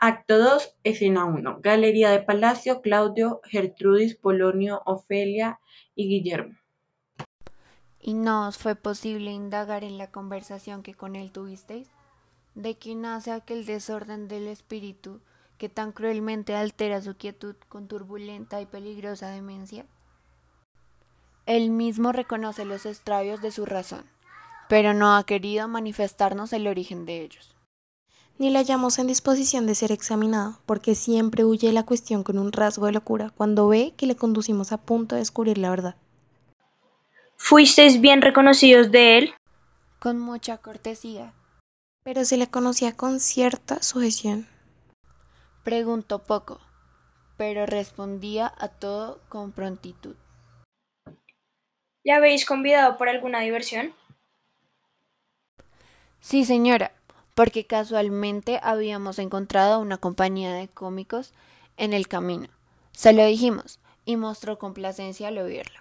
Acto 2, escena 1. Galería de Palacio, Claudio, Gertrudis, Polonio, Ofelia y Guillermo. ¿Y no os fue posible indagar en la conversación que con él tuvisteis? ¿De qué nace aquel desorden del espíritu que tan cruelmente altera su quietud con turbulenta y peligrosa demencia? Él mismo reconoce los extravios de su razón, pero no ha querido manifestarnos el origen de ellos. Ni la hallamos en disposición de ser examinado, porque siempre huye la cuestión con un rasgo de locura cuando ve que le conducimos a punto de descubrir la verdad. ¿Fuisteis bien reconocidos de él? Con mucha cortesía. Pero se le conocía con cierta sujeción. Preguntó poco, pero respondía a todo con prontitud. ¿Le habéis convidado por alguna diversión? Sí, señora, porque casualmente habíamos encontrado una compañía de cómicos en el camino. Se lo dijimos y mostró complacencia al oírlo.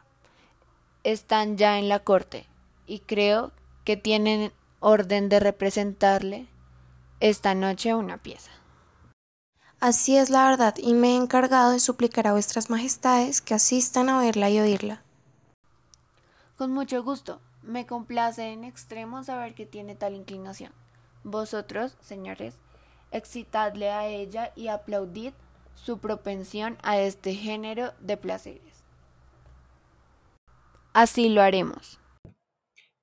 Están ya en la corte y creo que tienen orden de representarle esta noche una pieza. Así es la verdad, y me he encargado de suplicar a vuestras majestades que asistan a verla y oírla. Con mucho gusto. Me complace en extremo saber que tiene tal inclinación. Vosotros, señores, excitadle a ella y aplaudid su propensión a este género de placeres. Así lo haremos.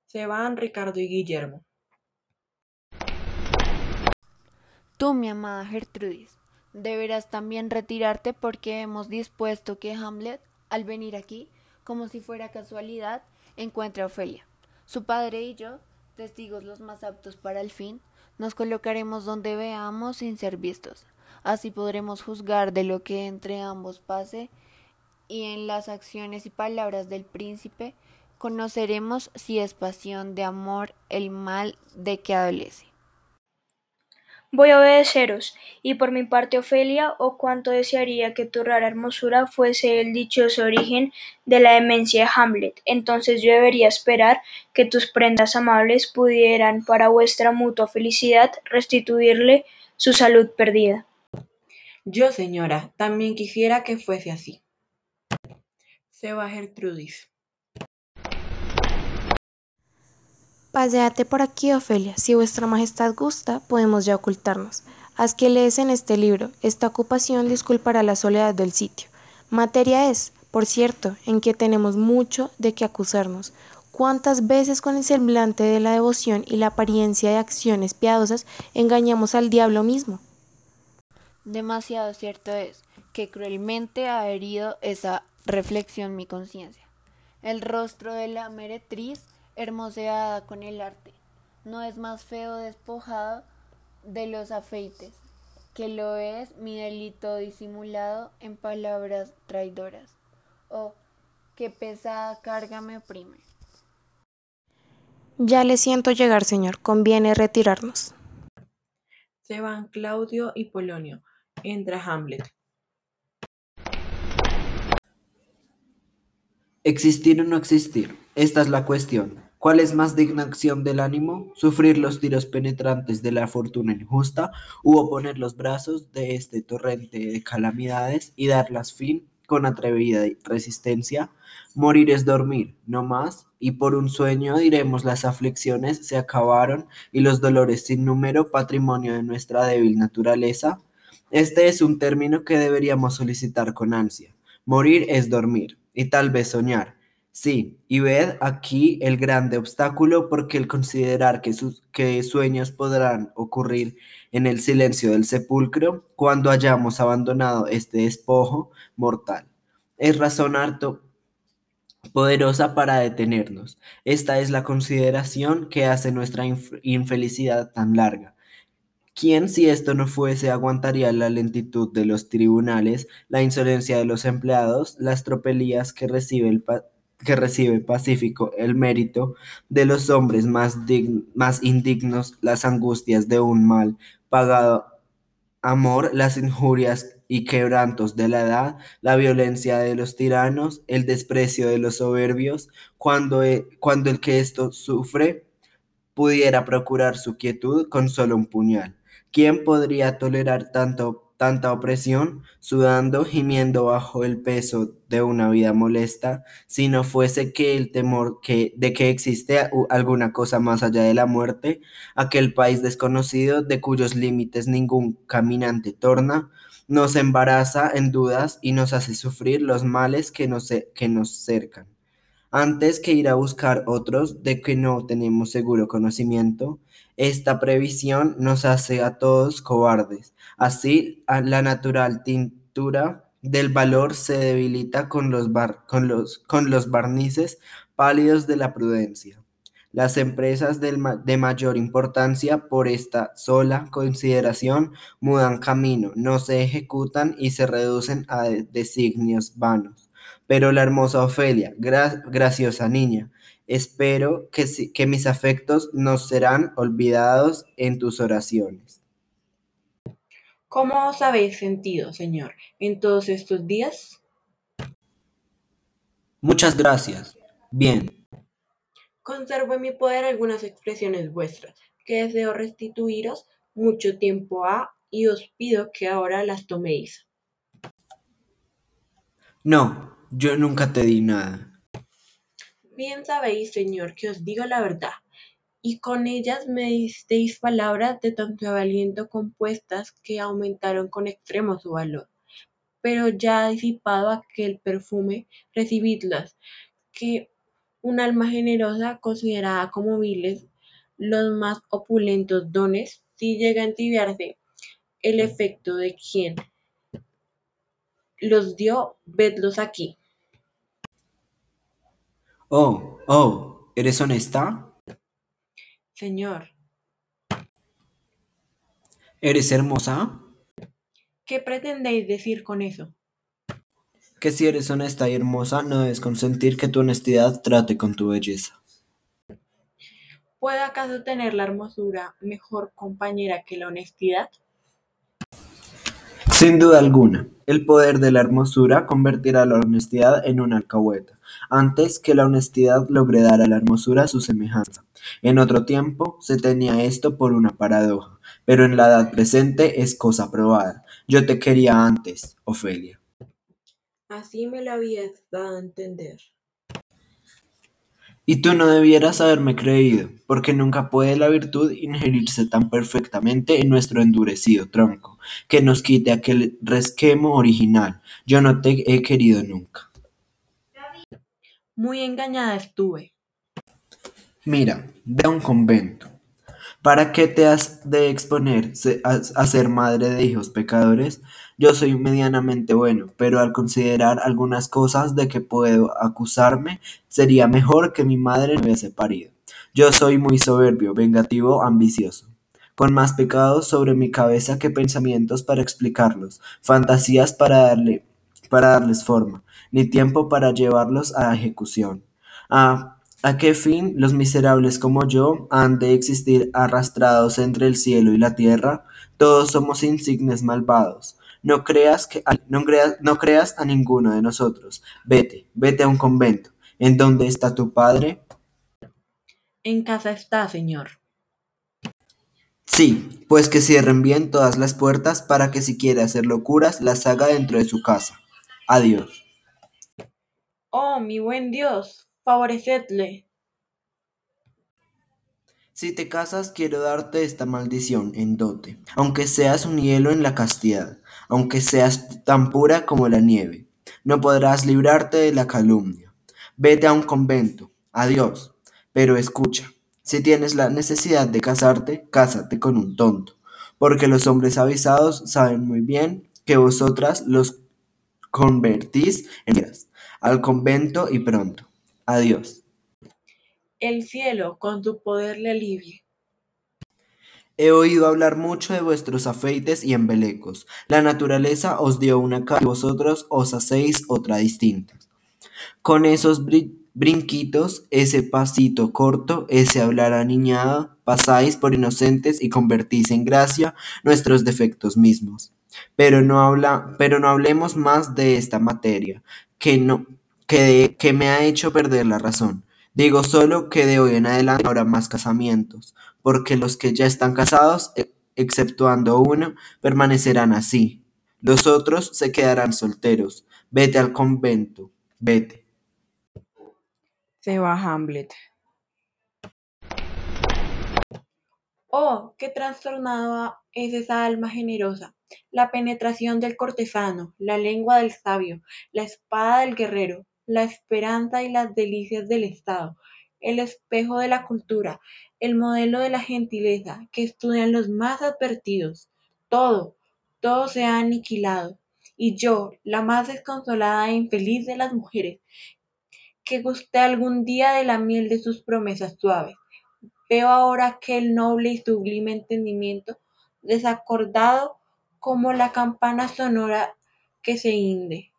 Se van Ricardo y Guillermo. Tú, mi amada Gertrudis, deberás también retirarte porque hemos dispuesto que Hamlet, al venir aquí, como si fuera casualidad, encuentre a Ofelia. Su padre y yo, testigos los más aptos para el fin, nos colocaremos donde veamos sin ser vistos. Así podremos juzgar de lo que entre ambos pase y en las acciones y palabras del príncipe conoceremos si es pasión de amor el mal de que adolece. Voy a obedeceros, y por mi parte, Ofelia, oh cuánto desearía que tu rara hermosura fuese el dichoso origen de la demencia de Hamlet. Entonces yo debería esperar que tus prendas amables pudieran, para vuestra mutua felicidad, restituirle su salud perdida. Yo, señora, también quisiera que fuese así. Se va Gertrudis. Paseate por aquí, Ofelia. Si vuestra majestad gusta, podemos ya ocultarnos. Haz que lees en este libro. Esta ocupación disculpará la soledad del sitio. Materia es, por cierto, en que tenemos mucho de qué acusarnos. ¿Cuántas veces con el semblante de la devoción y la apariencia de acciones piadosas engañamos al diablo mismo? Demasiado cierto es que cruelmente ha herido esa reflexión mi conciencia. El rostro de la meretriz hermoseada con el arte. No es más feo despojado de los afeites, que lo es mi delito disimulado en palabras traidoras. Oh, qué pesada carga me oprime. Ya le siento llegar, señor. Conviene retirarnos. Se van Claudio y Polonio. Entra Hamlet. Existir o no existir. Esta es la cuestión. ¿Cuál es más digna acción del ánimo? ¿Sufrir los tiros penetrantes de la fortuna injusta u oponer los brazos de este torrente de calamidades y darlas fin con atrevida resistencia? Morir es dormir, no más, y por un sueño diremos las aflicciones se acabaron y los dolores sin número patrimonio de nuestra débil naturaleza. Este es un término que deberíamos solicitar con ansia. Morir es dormir, y tal vez soñar Sí, y ved aquí el grande obstáculo porque el considerar que, sus, que sueños podrán ocurrir en el silencio del sepulcro cuando hayamos abandonado este despojo mortal. Es razón harto poderosa para detenernos. Esta es la consideración que hace nuestra infelicidad tan larga. ¿Quién, si esto no fuese, aguantaría la lentitud de los tribunales, la insolencia de los empleados, las tropelías que recibe el, que recibe pacífico el mérito de los hombres más, más indignos, las angustias de un mal pagado amor, las injurias y quebrantos de la edad, la violencia de los tiranos, el desprecio de los soberbios, cuando, e, cuando el que esto sufre pudiera procurar su quietud con solo un puñal. ¿Quién podría tolerar tanto, tanta opresión, sudando, gimiendo bajo el peso de una vida molesta, si no fuese que el temor de que existe alguna cosa más allá de la muerte, aquel país desconocido de cuyos límites ningún caminante torna, nos embaraza en dudas y nos hace sufrir los males que nos, que nos cercan? Antes que ir a buscar otros de que no tenemos seguro conocimiento, esta previsión nos hace a todos cobardes. Así, la natural tintura del valor se debilita con los, con los, con los barnices pálidos de la prudencia. Las empresas de mayor importancia por esta sola consideración mudan camino, no se ejecutan y se reducen a designios vanos. Pero la hermosa Ofelia, graciosa niña, espero que, que mis afectos no serán olvidados en tus oraciones. ¿Cómo os habéis sentido, Señor, en todos estos días? Muchas gracias. Bien. Conservo en mi poder algunas expresiones vuestras, que deseo restituiros mucho tiempo ha, y os pido que ahora las toméis. No, yo nunca te di nada. Bien sabéis, Señor, que os digo la verdad, y con ellas me disteis palabras de tanto valiento compuestas que aumentaron con extremo su valor. Pero ya disipado aquel perfume, recibidlas, que un alma generosa considerada como viles los más opulentos dones, si llega a entibiarse el efecto de quien los dio, vedlos aquí. Oh, oh, ¿eres honesta? Señor. ¿Eres hermosa? ¿Qué pretendéis decir con eso? Que si eres honesta y hermosa, no debes consentir que tu honestidad trate con tu belleza. ¿Puede acaso tener la hermosura mejor compañera que la honestidad? Sin duda alguna, el poder de la hermosura convertirá la honestidad en una alcahueta, antes que la honestidad logre dar a la hermosura su semejanza. En otro tiempo se tenía esto por una paradoja, pero en la edad presente es cosa probada. Yo te quería antes, Ofelia. Así me lo habías dado a entender. Y tú no debieras haberme creído, porque nunca puede la virtud ingerirse tan perfectamente en nuestro endurecido tronco, que nos quite aquel resquemo original. Yo no te he querido nunca. Muy engañada estuve. Mira, ve a un convento. ¿Para qué te has de exponer a ser madre de hijos pecadores? Yo soy medianamente bueno, pero al considerar algunas cosas de que puedo acusarme, sería mejor que mi madre me hubiese parido. Yo soy muy soberbio, vengativo, ambicioso con más pecados sobre mi cabeza que pensamientos para explicarlos, fantasías para darle para darles forma, ni tiempo para llevarlos a ejecución. Ah, ¿a qué fin los miserables como yo han de existir arrastrados entre el cielo y la tierra? Todos somos insignes malvados. No creas, que, no, creas, no creas a ninguno de nosotros. Vete, vete a un convento. ¿En dónde está tu padre? En casa está, señor. Sí, pues que cierren bien todas las puertas para que si quiere hacer locuras las haga dentro de su casa. Adiós. Oh, mi buen Dios, favorecedle. Si te casas, quiero darte esta maldición en dote, aunque seas un hielo en la castidad, aunque seas tan pura como la nieve. No podrás librarte de la calumnia. Vete a un convento. Adiós. Pero escucha, si tienes la necesidad de casarte, cásate con un tonto, porque los hombres avisados saben muy bien que vosotras los convertís en al convento y pronto. Adiós el cielo con tu poder le alivie. He oído hablar mucho de vuestros afeites y embelecos. La naturaleza os dio una cara y vosotros os hacéis otra distinta. Con esos brinquitos, ese pasito corto, ese hablar aniñado, pasáis por inocentes y convertís en gracia nuestros defectos mismos. Pero no, habla, pero no hablemos más de esta materia, que, no, que, que me ha hecho perder la razón. Digo solo que de hoy en adelante habrá más casamientos, porque los que ya están casados eh, exceptuando uno, permanecerán así. Los otros se quedarán solteros. Vete al convento, vete. Se va Hamlet. Oh, qué trastornada es esa alma generosa. La penetración del cortesano, la lengua del sabio, la espada del guerrero, la esperanza y las delicias del Estado, el espejo de la cultura, el modelo de la gentileza que estudian los más advertidos. Todo, todo se ha aniquilado. Y yo, la más desconsolada e infeliz de las mujeres, que gusté algún día de la miel de sus promesas suaves, Veo ahora aquel noble y sublime entendimiento desacordado como la campana sonora que se hinde.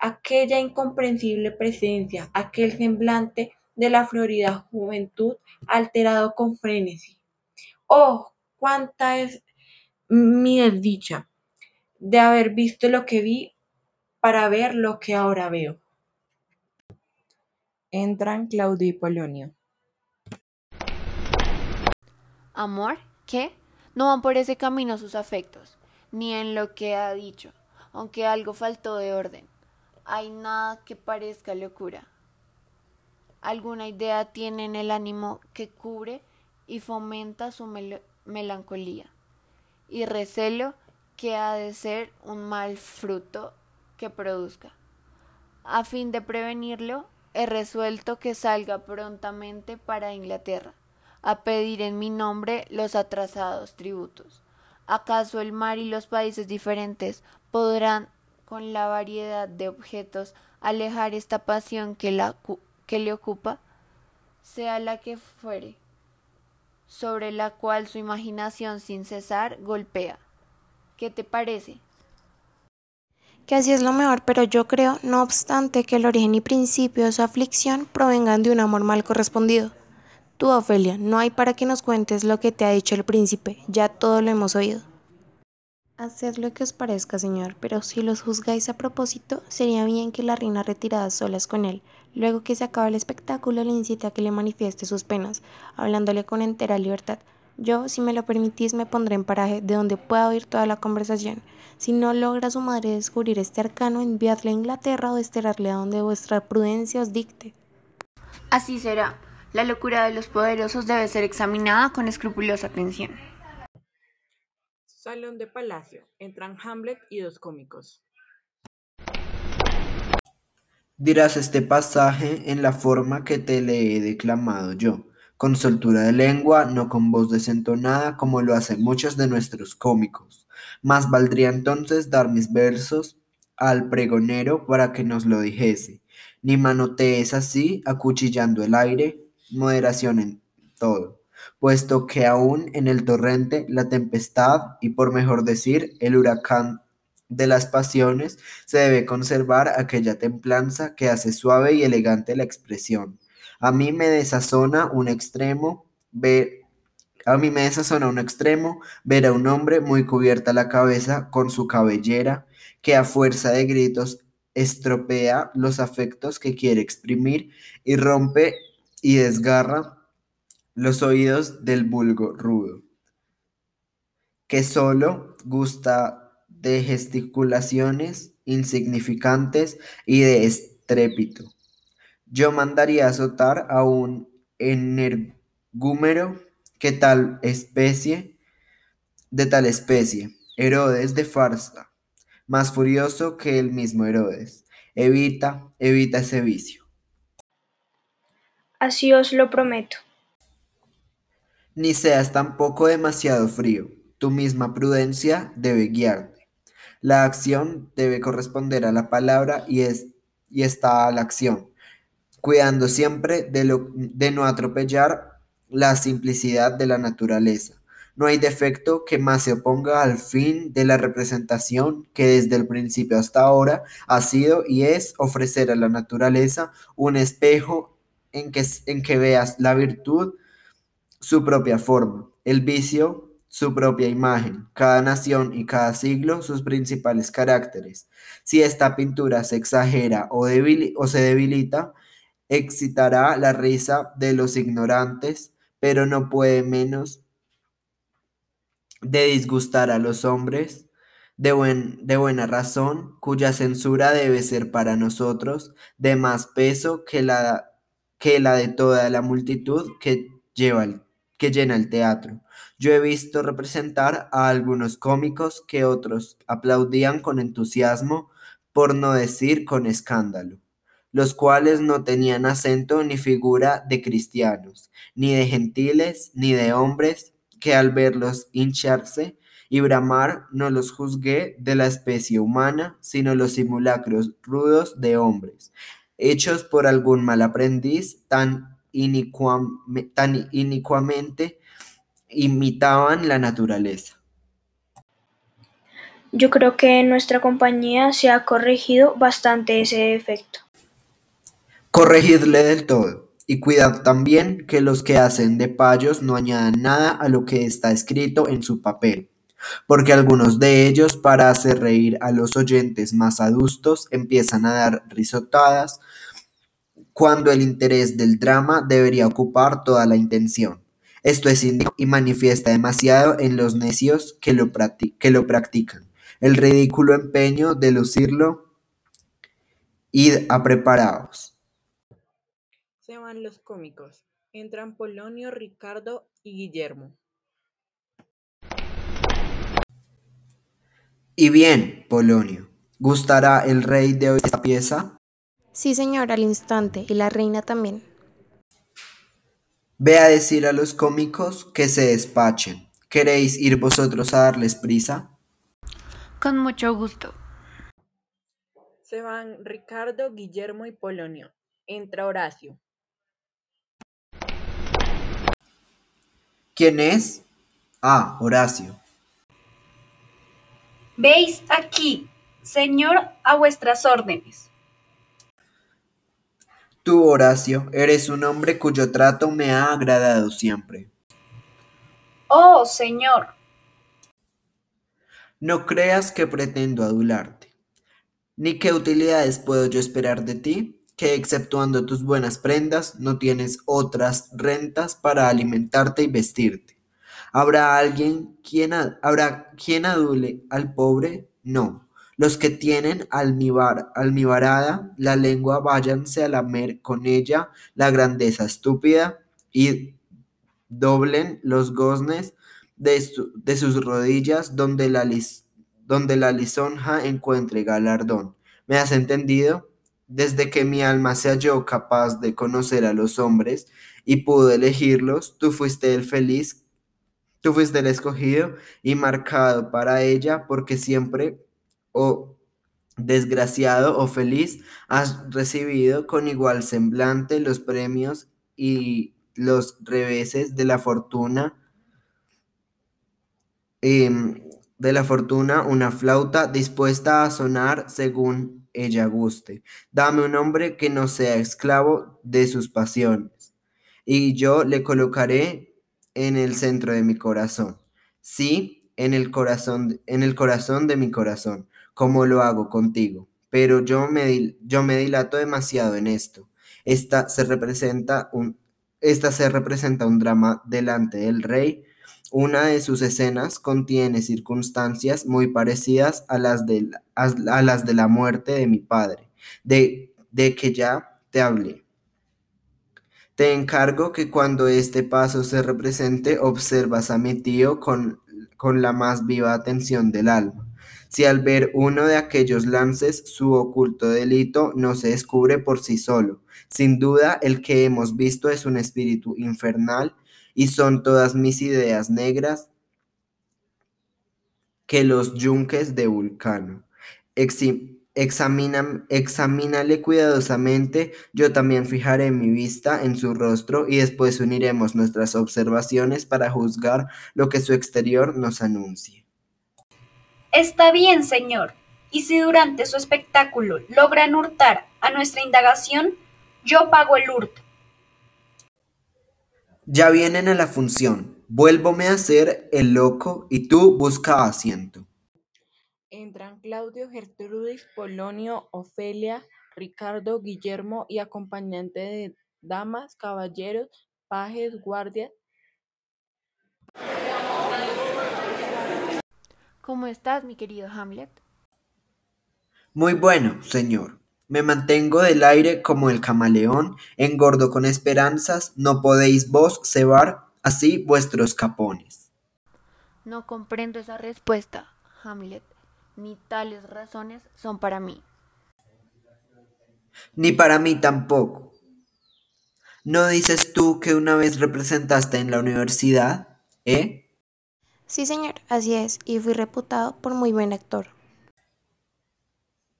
Aquella incomprensible presencia, aquel semblante de la florida juventud alterado con frenesí. Oh, cuánta es mi desdicha de haber visto lo que vi para ver lo que ahora veo. Entran Claudio y Polonio. ¿Amor? ¿Qué? No van por ese camino sus afectos, ni en lo que ha dicho, aunque algo faltó de orden. Hay nada que parezca locura. Alguna idea tiene en el ánimo que cubre y fomenta su melancolía, y recelo que ha de ser un mal fruto que produzca. A fin de prevenirlo, he resuelto que salga prontamente para Inglaterra a pedir en mi nombre los atrasados tributos. ¿Acaso el mar y los países diferentes podrán, con la variedad de objetos, alejar esta pasión que, la, que le ocupa, sea la que fuere, sobre la cual su imaginación sin cesar golpea? ¿Qué te parece? que así es lo mejor, pero yo creo, no obstante, que el origen y principio de su aflicción provengan de un amor mal correspondido. Tú, Ofelia, no hay para que nos cuentes lo que te ha dicho el príncipe, ya todo lo hemos oído. Haced lo que os parezca, señor, pero si los juzgáis a propósito, sería bien que la reina retirada solas con él, luego que se acabe el espectáculo, le incite a que le manifieste sus penas, hablándole con entera libertad. Yo, si me lo permitís, me pondré en paraje de donde pueda oír toda la conversación. Si no logra su madre descubrir este arcano, enviadle a Inglaterra o desterrarle a donde vuestra prudencia os dicte. Así será. La locura de los poderosos debe ser examinada con escrupulosa atención. Salón de palacio. Entran Hamlet y dos cómicos. Dirás este pasaje en la forma que te le he declamado yo, con soltura de lengua, no con voz desentonada como lo hacen muchos de nuestros cómicos. Más valdría entonces dar mis versos al pregonero para que nos lo dijese. Ni manotees así, acuchillando el aire, moderación en todo, puesto que aún en el torrente, la tempestad y por mejor decir, el huracán de las pasiones, se debe conservar aquella templanza que hace suave y elegante la expresión. A mí me desazona un extremo ver a mí me desazona un extremo ver a un hombre muy cubierta la cabeza con su cabellera, que a fuerza de gritos estropea los afectos que quiere exprimir y rompe y desgarra los oídos del vulgo rudo, que solo gusta de gesticulaciones insignificantes y de estrépito. Yo mandaría azotar a un energúmero que tal especie, de tal especie, Herodes de farsa, más furioso que el mismo Herodes. Evita, evita ese vicio. Así os lo prometo. Ni seas tampoco demasiado frío. Tu misma prudencia debe guiarte. La acción debe corresponder a la palabra y, es, y está a la acción, cuidando siempre de, lo, de no atropellar la simplicidad de la naturaleza. No hay defecto que más se oponga al fin de la representación que desde el principio hasta ahora ha sido y es ofrecer a la naturaleza un espejo en que, en que veas la virtud su propia forma, el vicio su propia imagen, cada nación y cada siglo sus principales caracteres. Si esta pintura se exagera o, se debilita, excitará la risa de los ignorantes, pero no puede menos de disgustar a los hombres de buena razón, cuya censura debe ser para nosotros de más peso que la, que la de toda la multitud que, lleva el- que llena el teatro. Yo he visto representar a algunos cómicos que otros aplaudían con entusiasmo, por no decir con escándalo, los cuales no tenían acento ni figura de cristianos, ni de gentiles, ni de hombres, que al verlos hincharse y bramar no los juzgué de la especie humana, sino los simulacros rudos de hombres, hechos por algún mal aprendiz tan, inicuam- tan inicuamente imitaban la naturaleza. Yo creo que en nuestra compañía se ha corregido bastante ese defecto. Corregidle del todo, y cuidad también que los que hacen de payos no añadan nada a lo que está escrito en su papel, porque algunos de ellos, para hacer reír a los oyentes más adustos, empiezan a dar risotadas, cuando el interés del drama debería ocupar toda la intención. Esto es indigno y manifiesta demasiado en los necios que lo, practi- que lo practican. El ridículo empeño de lucirlo, id a preparaos. Se van los cómicos. Entran Polonio, Ricardo y Guillermo. Y bien, Polonio, ¿gustará el rey de hoy esta pieza? Sí, señor, al instante, y la reina también. Ve a decir a los cómicos que se despachen. ¿Queréis ir vosotros a darles prisa? Con mucho gusto. Se van Ricardo, Guillermo y Polonio. Entra Horacio. ¿Quién es? Ah, Horacio. Veis aquí, señor, a vuestras órdenes. Tú, Horacio, eres un hombre cuyo trato me ha agradado siempre. Oh, señor, No creas que pretendo adularte. Ni qué utilidades puedo yo esperar de ti, que exceptuando tus buenas prendas, no tienes otras rentas para alimentarte y vestirte. ¿Habrá alguien quien, habrá quien adule al pobre? No. Los que tienen almibar, almibarada la lengua, váyanse a lamer con ella la grandeza estúpida y doblen los goznes de, su- de sus rodillas donde la, lis- donde la lisonja encuentre galardón. ¿Me has entendido? Desde que mi alma se halló capaz de conocer a los hombres y pudo elegirlos, tú fuiste el feliz, tú fuiste el escogido y marcado para ella, porque siempre, o desgraciado o feliz, has recibido con igual semblante los premios y los reveses de la fortuna em, de la fortuna una flauta dispuesta a sonar según ella guste. Dame un hombre que no sea esclavo de sus pasiones, y yo le colocaré en el centro de mi corazón. Sí, en el corazón, en el corazón de mi corazón, como lo hago contigo. Pero yo me, dilato demasiado en esto. Esta se representa un, esta se representa un drama delante del rey una de sus escenas contiene circunstancias muy parecidas a las de, a las de la muerte de mi padre, de, de que ya te hablé. Te encargo que cuando este paso se represente, observas a mi tío con, con la más viva atención del alma. Si al ver uno de aquellos lances su oculto delito no se descubre por sí solo, sin duda el que hemos visto es un espíritu infernal y son todas mis ideas negras que los yunques de Vulcano. Examínale cuidadosamente, yo también fijaré mi vista en su rostro y después uniremos nuestras observaciones para juzgar lo que su exterior nos anuncie. Está bien, señor. Y si durante su espectáculo logran hurtar a nuestra indagación, yo pago el hurto. Ya vienen a la función, vuélvome a ser el loco y tú busca asiento. Entran Claudio, Gertrudis, Polonio, Ofelia, Ricardo, Guillermo y acompañante de damas, caballeros, pajes, guardias. ¿Cómo estás, mi querido Hamlet? Muy bueno, señor. Me mantengo del aire como el camaleón, engordo con esperanzas, no podéis vos cebar así vuestros capones. No comprendo esa respuesta, Hamlet, ni tales razones son para mí. Ni para mí tampoco. ¿No dices tú que una vez representaste en la universidad? ¿Eh? Sí, señor, así es, y fui reputado por muy buen actor.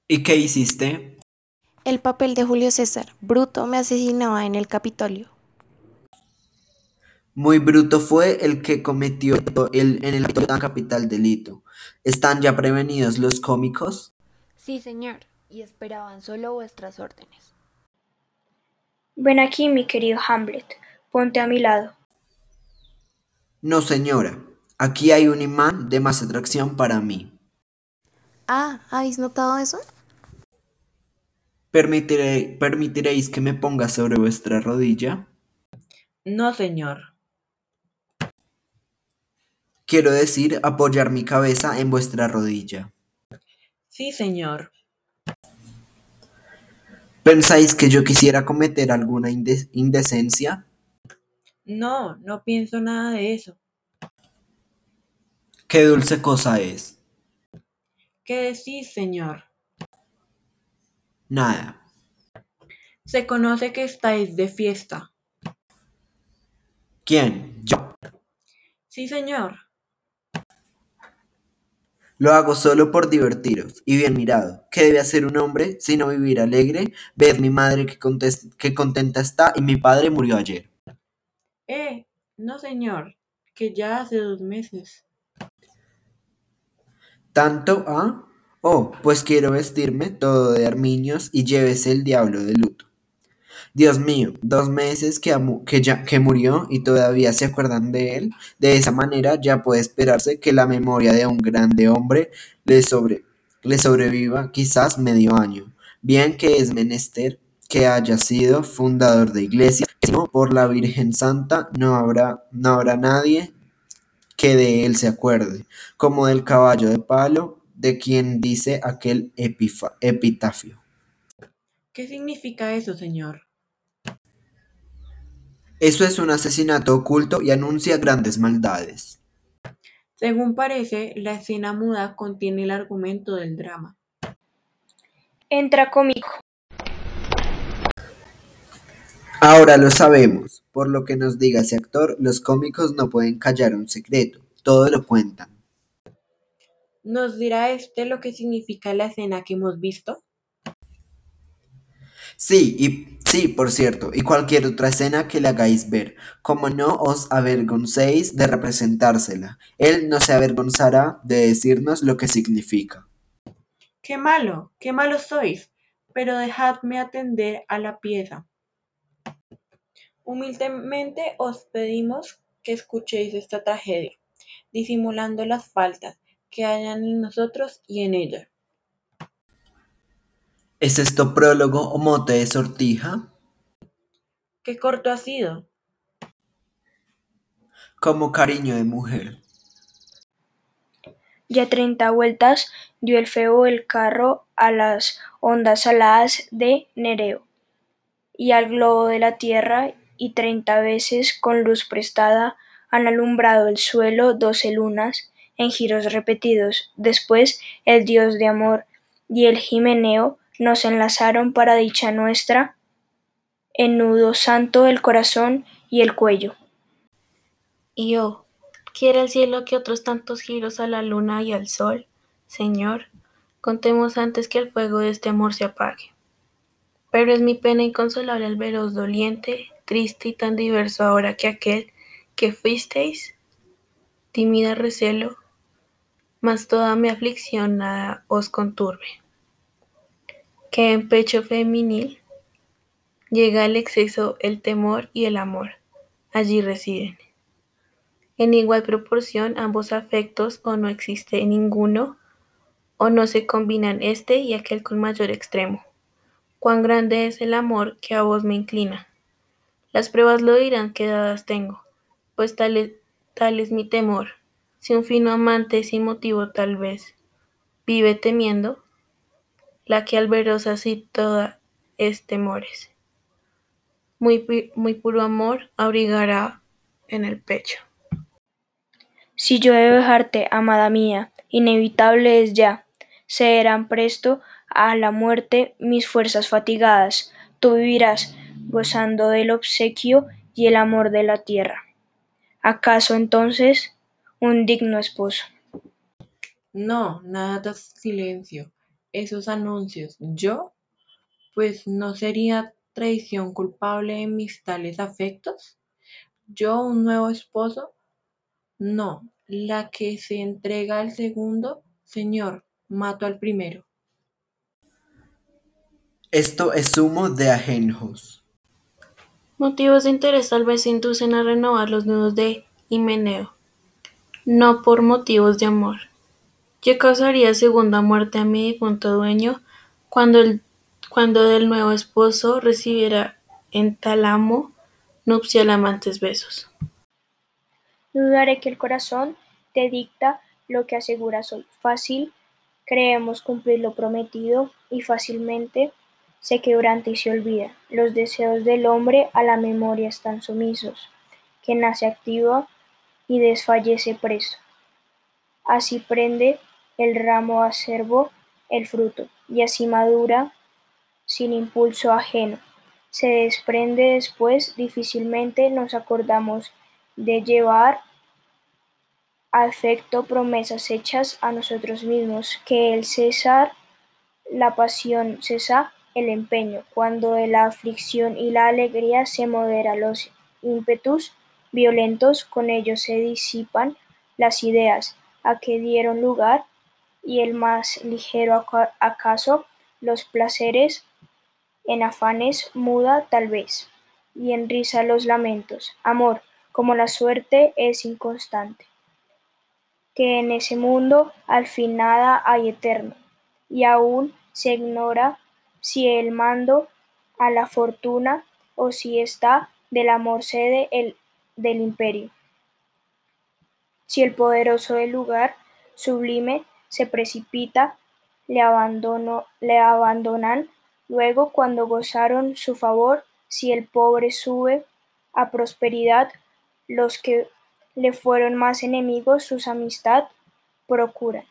¿Y qué hiciste? El papel de Julio César, Bruto, me asesinaba en el Capitolio. Muy bruto fue el que cometió el, en el tan capital delito. ¿Están ya prevenidos los cómicos? Sí, señor, y esperaban solo vuestras órdenes. Ven aquí, mi querido Hamlet, ponte a mi lado. No, señora. Aquí hay un imán de más atracción para mí. Ah, ¿habéis notado eso? ¿Permitiré, ¿Permitiréis que me ponga sobre vuestra rodilla? No, señor. Quiero decir, apoyar mi cabeza en vuestra rodilla. Sí, señor. ¿Pensáis que yo quisiera cometer alguna inde- indecencia? No, no pienso nada de eso. Qué dulce cosa es. ¿Qué decís, señor? Nada. Se conoce que estáis de fiesta. ¿Quién? Yo. Sí, señor. Lo hago solo por divertiros. Y bien mirado. ¿Qué debe hacer un hombre sino vivir alegre? Ved mi madre que, que contenta está y mi padre murió ayer. Eh, no, señor, que ya hace dos meses. ¿Tanto, ah? Oh, pues quiero vestirme todo de armiños y llévese el diablo de luto. Dios mío, dos meses que, que, ya, que murió y todavía se acuerdan de él. De esa manera ya puede esperarse que la memoria de un grande hombre le, sobre, le sobreviva quizás medio año. Bien que es menester que haya sido fundador de iglesia, sino por la Virgen Santa no habrá, no habrá nadie que de él se acuerde, como del caballo de palo de quien dice aquel epifa- epitafio. ¿Qué significa eso, señor? Eso es un asesinato oculto y anuncia grandes maldades. Según parece, la escena muda contiene el argumento del drama. Entra conmigo. Ahora lo sabemos. Por lo que nos diga ese actor, los cómicos no pueden callar un secreto. Todo lo cuentan. ¿Nos dirá este lo que significa la escena que hemos visto? Sí, y sí, por cierto, y cualquier otra escena que le hagáis ver, como no os avergoncéis de representársela. Él no se avergonzará de decirnos lo que significa. ¡Qué malo! ¡Qué malos sois! Pero dejadme atender a la pieza. Humildemente os pedimos que escuchéis esta tragedia, disimulando las faltas que hayan en nosotros y en ella. ¿Es esto prólogo o mote de sortija? ¡Qué corto ha sido! Como cariño de mujer. Ya treinta vueltas dio el feo el carro a las ondas saladas de Nereo y al globo de la tierra, y treinta veces con luz prestada han alumbrado el suelo doce lunas en giros repetidos. Después el dios de amor y el Jimeneo nos enlazaron para dicha nuestra en nudo santo el corazón y el cuello. Y oh, quiere el cielo que otros tantos giros a la luna y al sol, Señor, contemos antes que el fuego de este amor se apague. Pero es mi pena inconsolable al veros doliente, triste y tan diverso ahora que aquel que fuisteis, tímida recelo, mas toda mi aflicción nada os conturbe. Que en pecho femenil llega el exceso, el temor y el amor, allí residen. En igual proporción ambos afectos o no existe ninguno o no se combinan este y aquel con mayor extremo. Cuán grande es el amor que a vos me inclina. Las pruebas lo dirán que dadas tengo, pues tal es, mi temor. si un fino amante sin motivo tal vez vive temiendo, la que al veros así toda es temores. Muy, muy puro amor abrigará en el pecho. Si yo he de dejarte, amada mía, inevitable es ya, cederán presto a la muerte mis fuerzas fatigadas, tú vivirás gozando del obsequio y el amor de la tierra. ¿Acaso entonces un digno esposo? No, nada de silencio. Esos anuncios, ¿yo? Pues no sería traición culpable en mis tales afectos. ¿Yo un nuevo esposo? No, la que se entrega al segundo, señor, mato al primero. Esto es sumo de ajenjos. Motivos de interés tal vez inducen a renovar los nudos de Himeneo, no por motivos de amor. Yo causaría segunda muerte a mi difunto dueño cuando, el, cuando del nuevo esposo recibiera en talamo nupcial amantes besos. Dudaré que el corazón te dicta lo que aseguras hoy. Fácil creemos cumplir lo prometido y fácilmente se quebranta y se olvida. Los deseos del hombre a la memoria están sumisos, que nace activo y desfallece preso. Así prende el ramo acervo el fruto, y así madura sin impulso ajeno. Se desprende después, difícilmente nos acordamos de llevar a efecto promesas hechas a nosotros mismos, que el cesar la pasión cesa el empeño, cuando de la aflicción y la alegría se modera los ímpetus violentos, con ellos se disipan las ideas. A que dieron lugar, y el más ligero acaso los placeres en afanes muda tal vez, y en risa los lamentos. Amor, como la suerte es inconstante, que en ese mundo al fin nada hay eterno, y aún se ignora si el mando a la fortuna o si está del amor sede el del imperio. Si el poderoso del lugar sublime se precipita, le, le abandonan luego cuando gozaron su favor, si el pobre sube a prosperidad, los que le fueron más enemigos sus amistad procuran,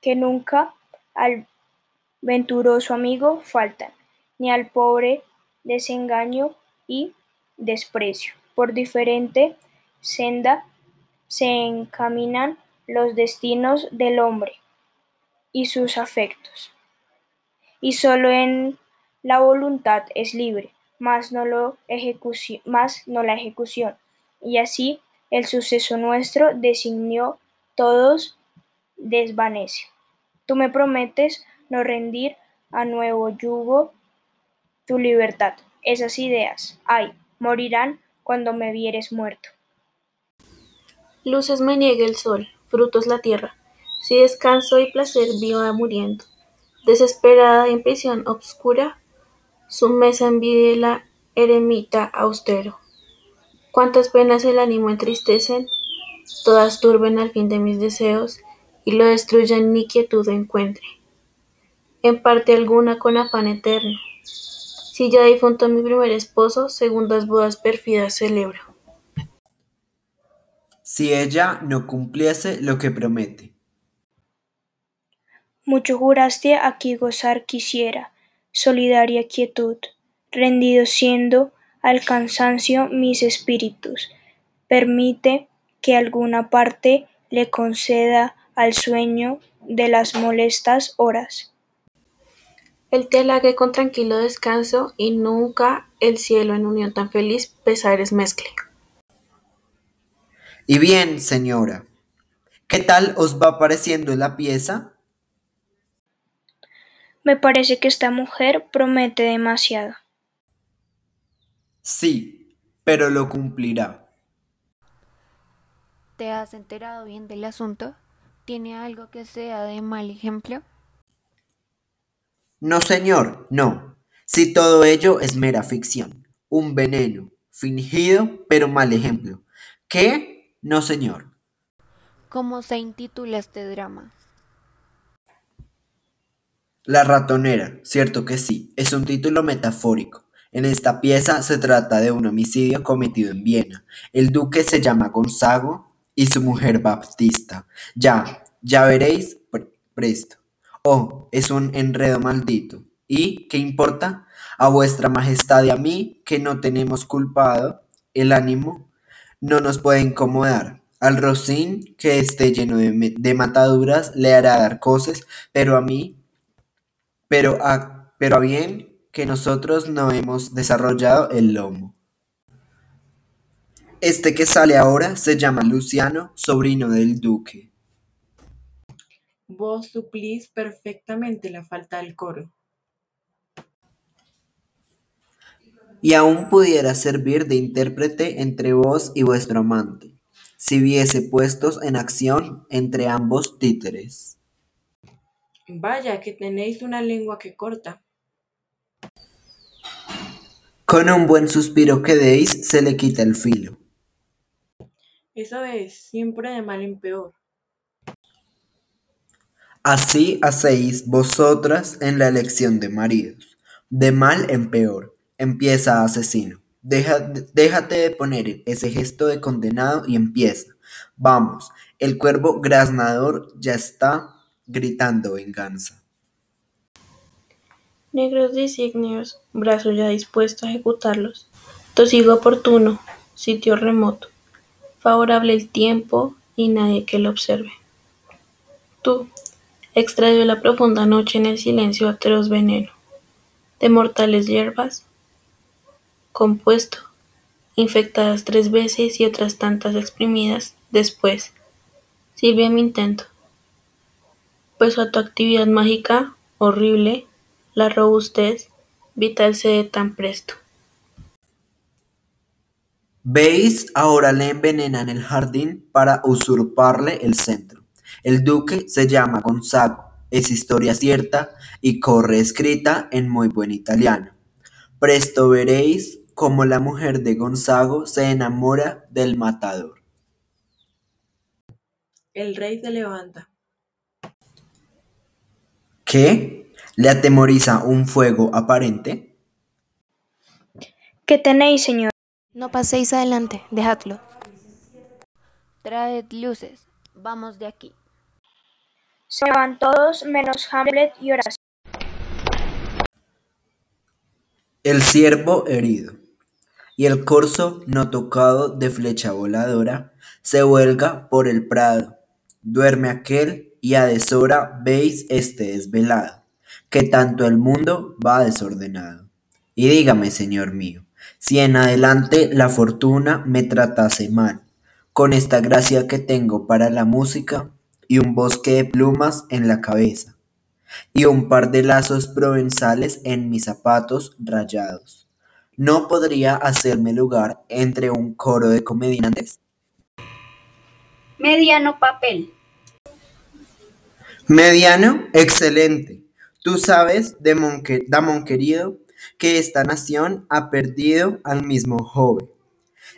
que nunca al venturoso amigo faltan, ni al pobre desengaño y desprecio. Por diferente senda se encaminan los destinos del hombre y sus afectos. Y solo en la voluntad es libre, más no, lo más no la ejecución. Y así el suceso nuestro designó todos desvanece. Tú me prometes no rendir a nuevo yugo tu libertad. Esas ideas, ay, morirán cuando me vieres muerto. Luces me niegue el sol, frutos la tierra, si descanso y placer viva muriendo. Desesperada en prisión obscura, su mesa envidie la eremita austero. Cuántas penas el ánimo entristecen, todas turben al fin de mis deseos, y lo destruyen ni quietud encuentre en parte alguna con afán eterno. Si ya difunto mi primer esposo, segundas bodas pérfidas celebro. Si ella no cumpliese lo que promete. Mucho juraste aquí gozar quisiera, solidaria quietud, rendido siendo al cansancio mis espíritus. Permite que alguna parte le conceda al sueño de las molestas horas el te halague con tranquilo descanso, y nunca el cielo en unión tan feliz pesares mezcle. Y bien, señora, ¿qué tal os va pareciendo la pieza? Me parece que esta mujer promete demasiado. Sí, pero lo cumplirá. ¿Te has enterado bien del asunto? ¿Tiene algo que sea de mal ejemplo? No, señor, no. Si todo ello es mera ficción, un veneno, fingido pero mal ejemplo. ¿Qué? No, señor. ¿Cómo se intitula este drama? La ratonera, cierto que sí, es un título metafórico. En esta pieza se trata de un homicidio cometido en Viena. El duque se llama Gonzago y su mujer Baptista. Ya, ya veréis presto. Oh, es un enredo maldito. ¿Y qué importa? A vuestra majestad y a mí, que no tenemos culpado, el ánimo no nos puede incomodar. Al rocín que esté lleno de, mataduras le hará dar cosas, pero a mí, pero a, pero a bien que nosotros no hemos desarrollado el lomo. Este que sale ahora se llama Luciano, sobrino del duque. Vos suplís perfectamente la falta del coro. Y aún pudiera servir de intérprete entre vos y vuestro amante, si viese puestos en acción entre ambos títeres. Vaya que tenéis una lengua que corta. Con un buen suspiro que deis se le quita el filo. Eso es, siempre de mal en peor. Así hacéis vosotras en la elección de maridos, de mal en peor. Empieza asesino. Deja, déjate de poner ese gesto de condenado y empieza. Vamos, el cuervo graznador ya está gritando venganza. Negros designios, brazo ya dispuesto a ejecutarlos. Tosigo oportuno, sitio remoto. Favorable el tiempo y nadie que lo observe. Tú, extraído la profunda noche en el silencio atroz veneno. De mortales hierbas, compuesto, infectadas tres veces y otras tantas exprimidas después. Sirve mi intento, pues a tu actividad mágica, horrible, la robustez vital cede tan presto. ¿Veis? Ahora le envenenan el jardín para usurparle el centro. El duque se llama Gonzago, es historia cierta y corre escrita en muy buen italiano. Presto veréis cómo la mujer de Gonzago se enamora del matador. El rey se levanta. ¿Qué? ¿Le atemoriza un fuego aparente? ¿Qué tenéis, señor? No paséis adelante, dejadlo. Traed luces, vamos de aquí. Se van todos menos Hamlet y Horacio. El ciervo herido y el corzo no tocado de flecha voladora se huelga por el prado. Duerme aquel y a deshora veis este desvelado, que tanto el mundo va desordenado. Y dígame, señor mío, si en adelante la fortuna me tratase mal, con esta gracia que tengo para la música y un bosque de plumas en la cabeza, y un par de lazos provenzales en mis zapatos rayados. ¿No podría hacerme lugar entre un coro de comediantes? Mediano papel. Mediano, excelente. Tú sabes, Damón querido, que esta nación ha perdido al mismo joven,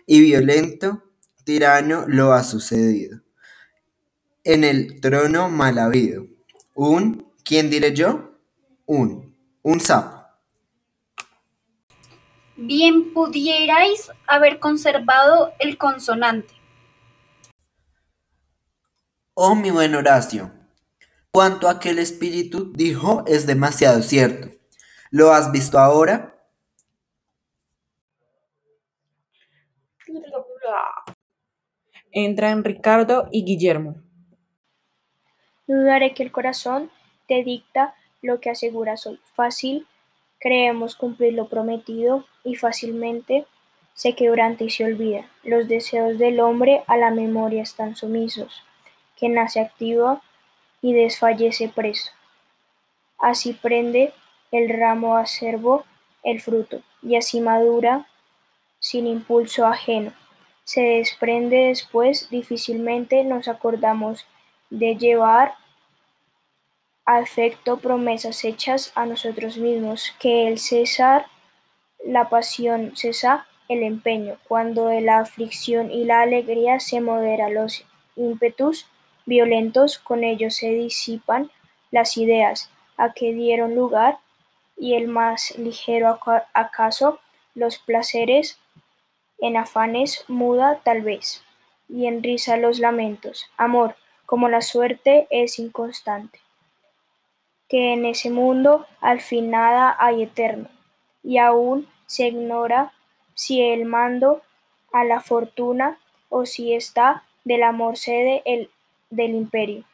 y violento tirano lo ha sucedido. En el trono mal habido. Un, ¿quién diré yo? Un, un sapo. Bien pudierais haber conservado el consonante. Oh, mi buen Horacio, cuanto aquel espíritu dijo es demasiado cierto. ¿Lo has visto ahora? Entran Ricardo y Guillermo. Dudaré que el corazón te dicta lo que aseguras hoy. Fácil, creemos cumplir lo prometido y fácilmente se quebranta y se olvida. Los deseos del hombre a la memoria están sumisos, que nace activo y desfallece preso. Así prende el ramo acervo el fruto, y así madura sin impulso ajeno. Se desprende después, difícilmente nos acordamos de llevar a efecto promesas hechas a nosotros mismos, que el cesar la pasión cesa el empeño, cuando la aflicción y la alegría se modera los ímpetus violentos, con ellos se disipan las ideas a que dieron lugar, y el más ligero acaso los placeres, en afanes muda tal vez, y en risa los lamentos. Amor, como la suerte es inconstante, que en ese mundo al fin nada hay eterno, y aún se ignora si el mando a la fortuna o si está del amor sede el del imperio.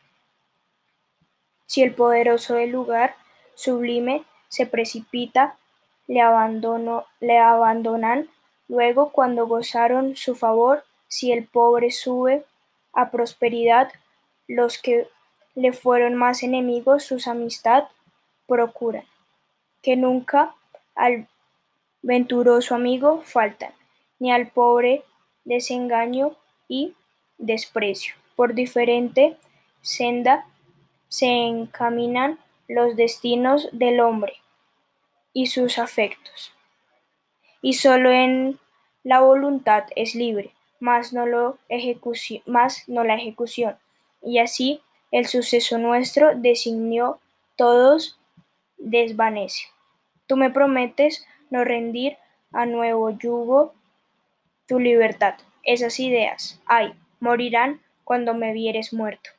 Si el poderoso del lugar sublime se precipita, le, le abandonan luego cuando gozaron su favor, si el pobre sube a prosperidad, los que le fueron más enemigos sus amistad procuran, que nunca al venturoso amigo faltan, ni al pobre desengaño y desprecio. Por diferente senda se encaminan los destinos del hombre y sus afectos, y solo en la voluntad es libre, más no, lo más no la ejecución, y así el suceso nuestro designó todos desvanece. Tú me prometes no rendir a nuevo yugo tu libertad. Esas ideas, ay, morirán cuando me vieres muerto.